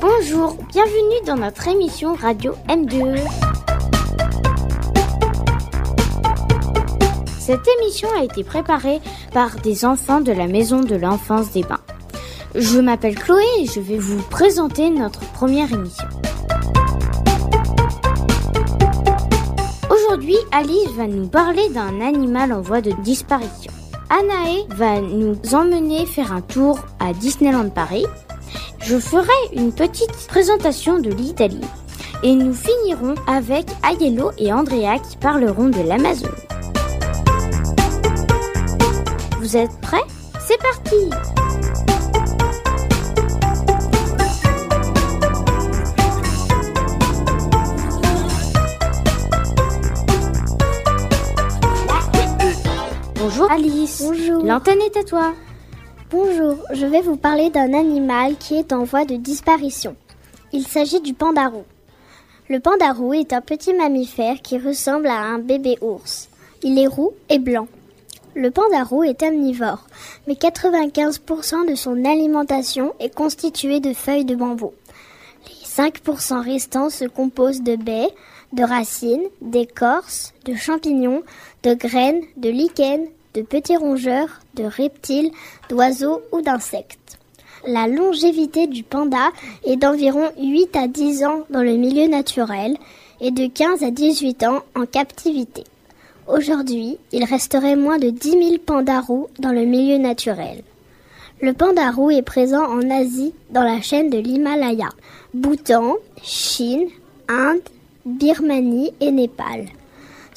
Bonjour, bienvenue dans notre émission Radio M2. Cette émission a été préparée par des enfants de la Maison de l'Enfance des Bains. Je m'appelle Chloé et je vais vous présenter notre première émission. Aujourd'hui, Alice va nous parler d'un animal en voie de disparition. Anaé va nous emmener faire un tour à Disneyland Paris. Je ferai une petite présentation de l'Italie. Et nous finirons avec Aiello et Andrea qui parleront de l'Amazon. Vous êtes prêts? C'est parti Bonjour Alice. Bonjour. L'antenne est à toi. Bonjour, je vais vous parler d'un animal qui est en voie de disparition. Il s'agit du pandarou. Le pandarou est un petit mammifère qui ressemble à un bébé ours. Il est roux et blanc. Le pandarou est omnivore, mais 95% de son alimentation est constituée de feuilles de bambou. Les 5% restants se composent de baies, de racines, d'écorces, de champignons, de graines, de lichens, de petits rongeurs, de reptiles, d'oiseaux ou d'insectes. La longévité du panda est d'environ 8 à 10 ans dans le milieu naturel et de 15 à 18 ans en captivité. Aujourd'hui, il resterait moins de 10 000 pandarous dans le milieu naturel. Le pandarou est présent en Asie dans la chaîne de l'Himalaya, Bhoutan, Chine, Inde, Birmanie et Népal.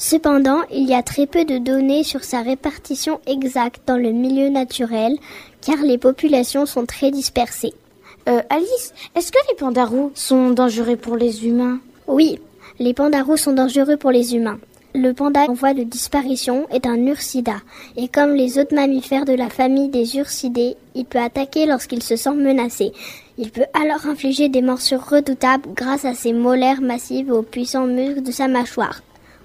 Cependant, il y a très peu de données sur sa répartition exacte dans le milieu naturel, car les populations sont très dispersées. Euh, Alice, est-ce que les pandarous sont dangereux pour les humains? Oui, les pandarous sont dangereux pour les humains. Le panda en voie de disparition est un ursida, et comme les autres mammifères de la famille des ursidés, il peut attaquer lorsqu'il se sent menacé. Il peut alors infliger des morsures redoutables grâce à ses molaires massives et aux puissants muscles de sa mâchoire.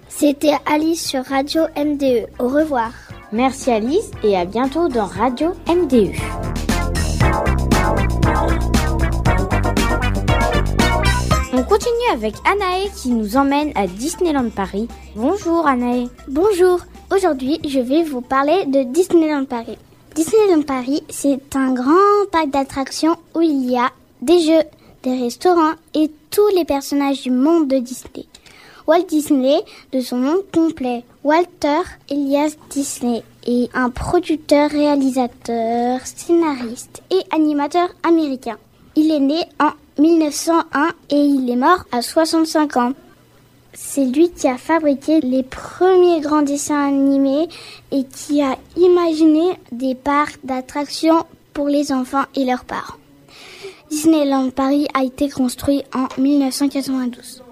C'était Alice sur Radio MDE. Au revoir. Merci Alice et à bientôt dans Radio MDE. On continue avec Anaë qui nous emmène à Disneyland Paris. Bonjour Anaë. Bonjour. Aujourd'hui, je vais vous parler de Disneyland Paris. Disneyland Paris, c'est un grand parc d'attractions où il y a des jeux, des restaurants et tous les personnages du monde de Disney. Walt Disney, de son nom complet, Walter Elias Disney, est un producteur, réalisateur, scénariste et animateur américain. Il est né en 1901 et il est mort à 65 ans. C'est lui qui a fabriqué les premiers grands dessins animés et qui a imaginé des parcs d'attractions pour les enfants et leurs parents. Disneyland Paris a été construit en 1992.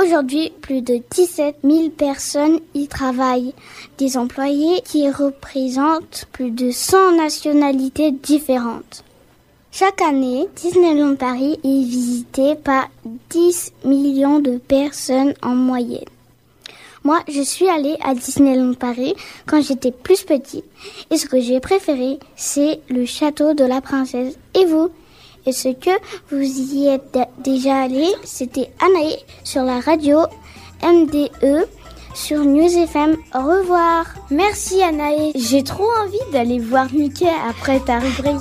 Aujourd'hui, plus de 17 000 personnes y travaillent, des employés qui représentent plus de 100 nationalités différentes. Chaque année, Disneyland Paris est visité par 10 millions de personnes en moyenne. Moi, je suis allée à Disneyland Paris quand j'étais plus petite et ce que j'ai préféré, c'est le château de la princesse. Et vous? Est-ce que vous y êtes déjà allé C'était Anaï sur la radio MDE sur News FM. Au revoir. Merci Anaï. J'ai trop envie d'aller voir Mickey après ta rubrique.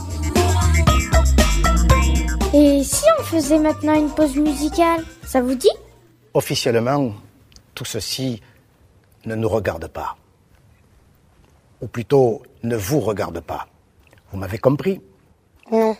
Et si on faisait maintenant une pause musicale, ça vous dit? Officiellement, tout ceci ne nous regarde pas. Ou plutôt, ne vous regarde pas. Vous m'avez compris? Non.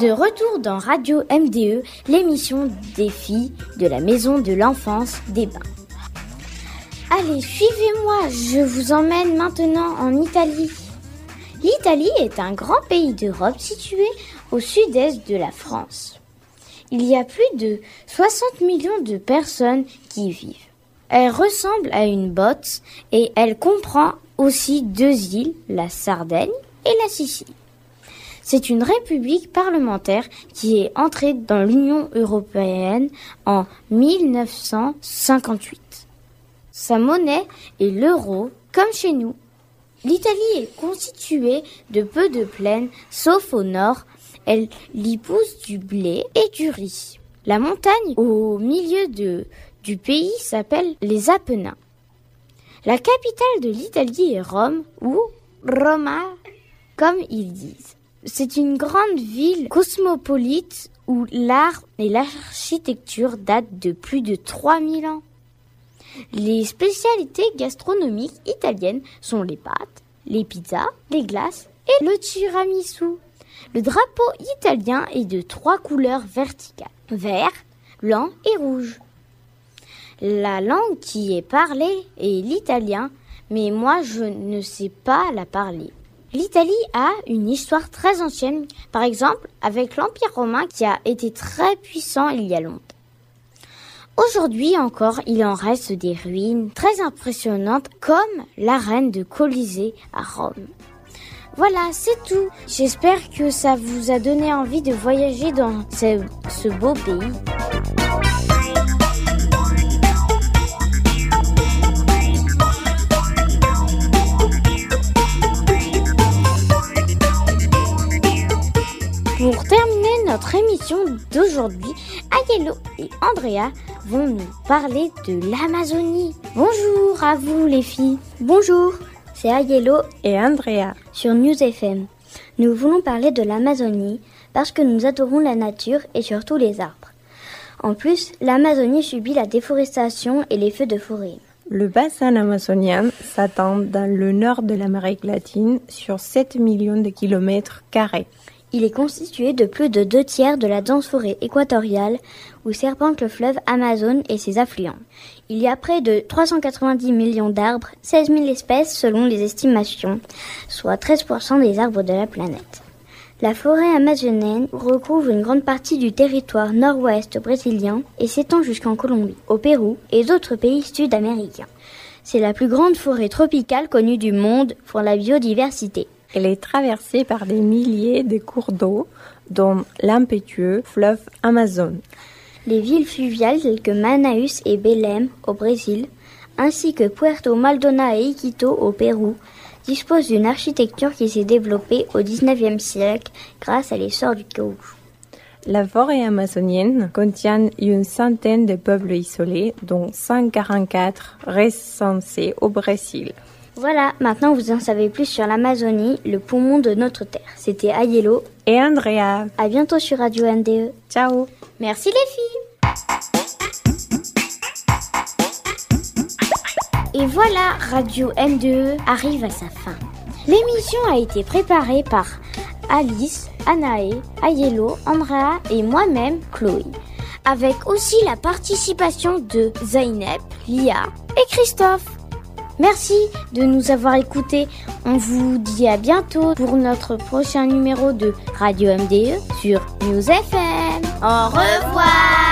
De retour dans Radio MDE, l'émission des filles de la maison de l'enfance des bains. Allez, suivez-moi, je vous emmène maintenant en Italie. L'Italie est un grand pays d'Europe situé au sud-est de la France. Il y a plus de 60 millions de personnes qui y vivent. Elle ressemble à une botte et elle comprend aussi deux îles, la Sardaigne et la Sicile. C'est une république parlementaire qui est entrée dans l'Union européenne en 1958. Sa monnaie est l'euro, comme chez nous. L'Italie est constituée de peu de plaines, sauf au nord. Elle y pousse du blé et du riz. La montagne au milieu du pays s'appelle les Apennins. La capitale de l'Italie est Rome ou Roma, comme ils disent. C'est une grande ville cosmopolite où l'art et l'architecture datent de plus de 3000 ans. Les spécialités gastronomiques italiennes sont les pâtes, les pizzas, les glaces et le tiramisu. Le drapeau italien est de trois couleurs verticales, vert, blanc et rouge. La langue qui est parlée est l'italien, mais moi je ne sais pas la parler. L'Italie a une histoire très ancienne, par exemple avec l'Empire romain qui a été très puissant il y a longtemps. Aujourd'hui encore, il en reste des ruines très impressionnantes comme l'arène de Colisée à Rome. Voilà, c'est tout. J'espère que ça vous a donné envie de voyager dans ce, ce beau pays. Notre émission d'aujourd'hui, Ayelo et Andrea vont nous parler de l'Amazonie. Bonjour à vous les filles. Bonjour, c'est Ayelo et Andrea sur News FM. Nous voulons parler de l'Amazonie parce que nous adorons la nature et surtout les arbres. En plus, l'Amazonie subit la déforestation et les feux de forêt. Le bassin amazonien s'attend dans le nord de l'Amérique latine sur 7 millions de kilomètres carrés. Il est constitué de plus de deux tiers de la dense forêt équatoriale où serpente le fleuve Amazon et ses affluents. Il y a près de 390 millions d'arbres, 16 000 espèces selon les estimations, soit 13% des arbres de la planète. La forêt amazonienne recouvre une grande partie du territoire nord-ouest brésilien et s'étend jusqu'en Colombie, au Pérou et d'autres pays sud-américains. C'est la plus grande forêt tropicale connue du monde pour la biodiversité. Elle est traversée par des milliers de cours d'eau, dont l'impétueux fleuve Amazon. Les villes fluviales telles que Manaus et Belém au Brésil, ainsi que Puerto Maldonado et Iquitos au Pérou, disposent d'une architecture qui s'est développée au XIXe siècle grâce à l'essor du caoutchouc. La forêt amazonienne contient une centaine de peuples isolés, dont 144 recensés au Brésil. Voilà, maintenant vous en savez plus sur l'Amazonie, le poumon de notre terre. C'était Ayelo et Andrea. À bientôt sur Radio NDE. Ciao. Merci les filles. Et voilà, Radio N2E arrive à sa fin. L'émission a été préparée par Alice, Anae, Ayelo, Andrea et moi-même, Chloé. Avec aussi la participation de Zainep, Lia et Christophe. Merci de nous avoir écoutés. On vous dit à bientôt pour notre prochain numéro de Radio MDE sur News FM. Au revoir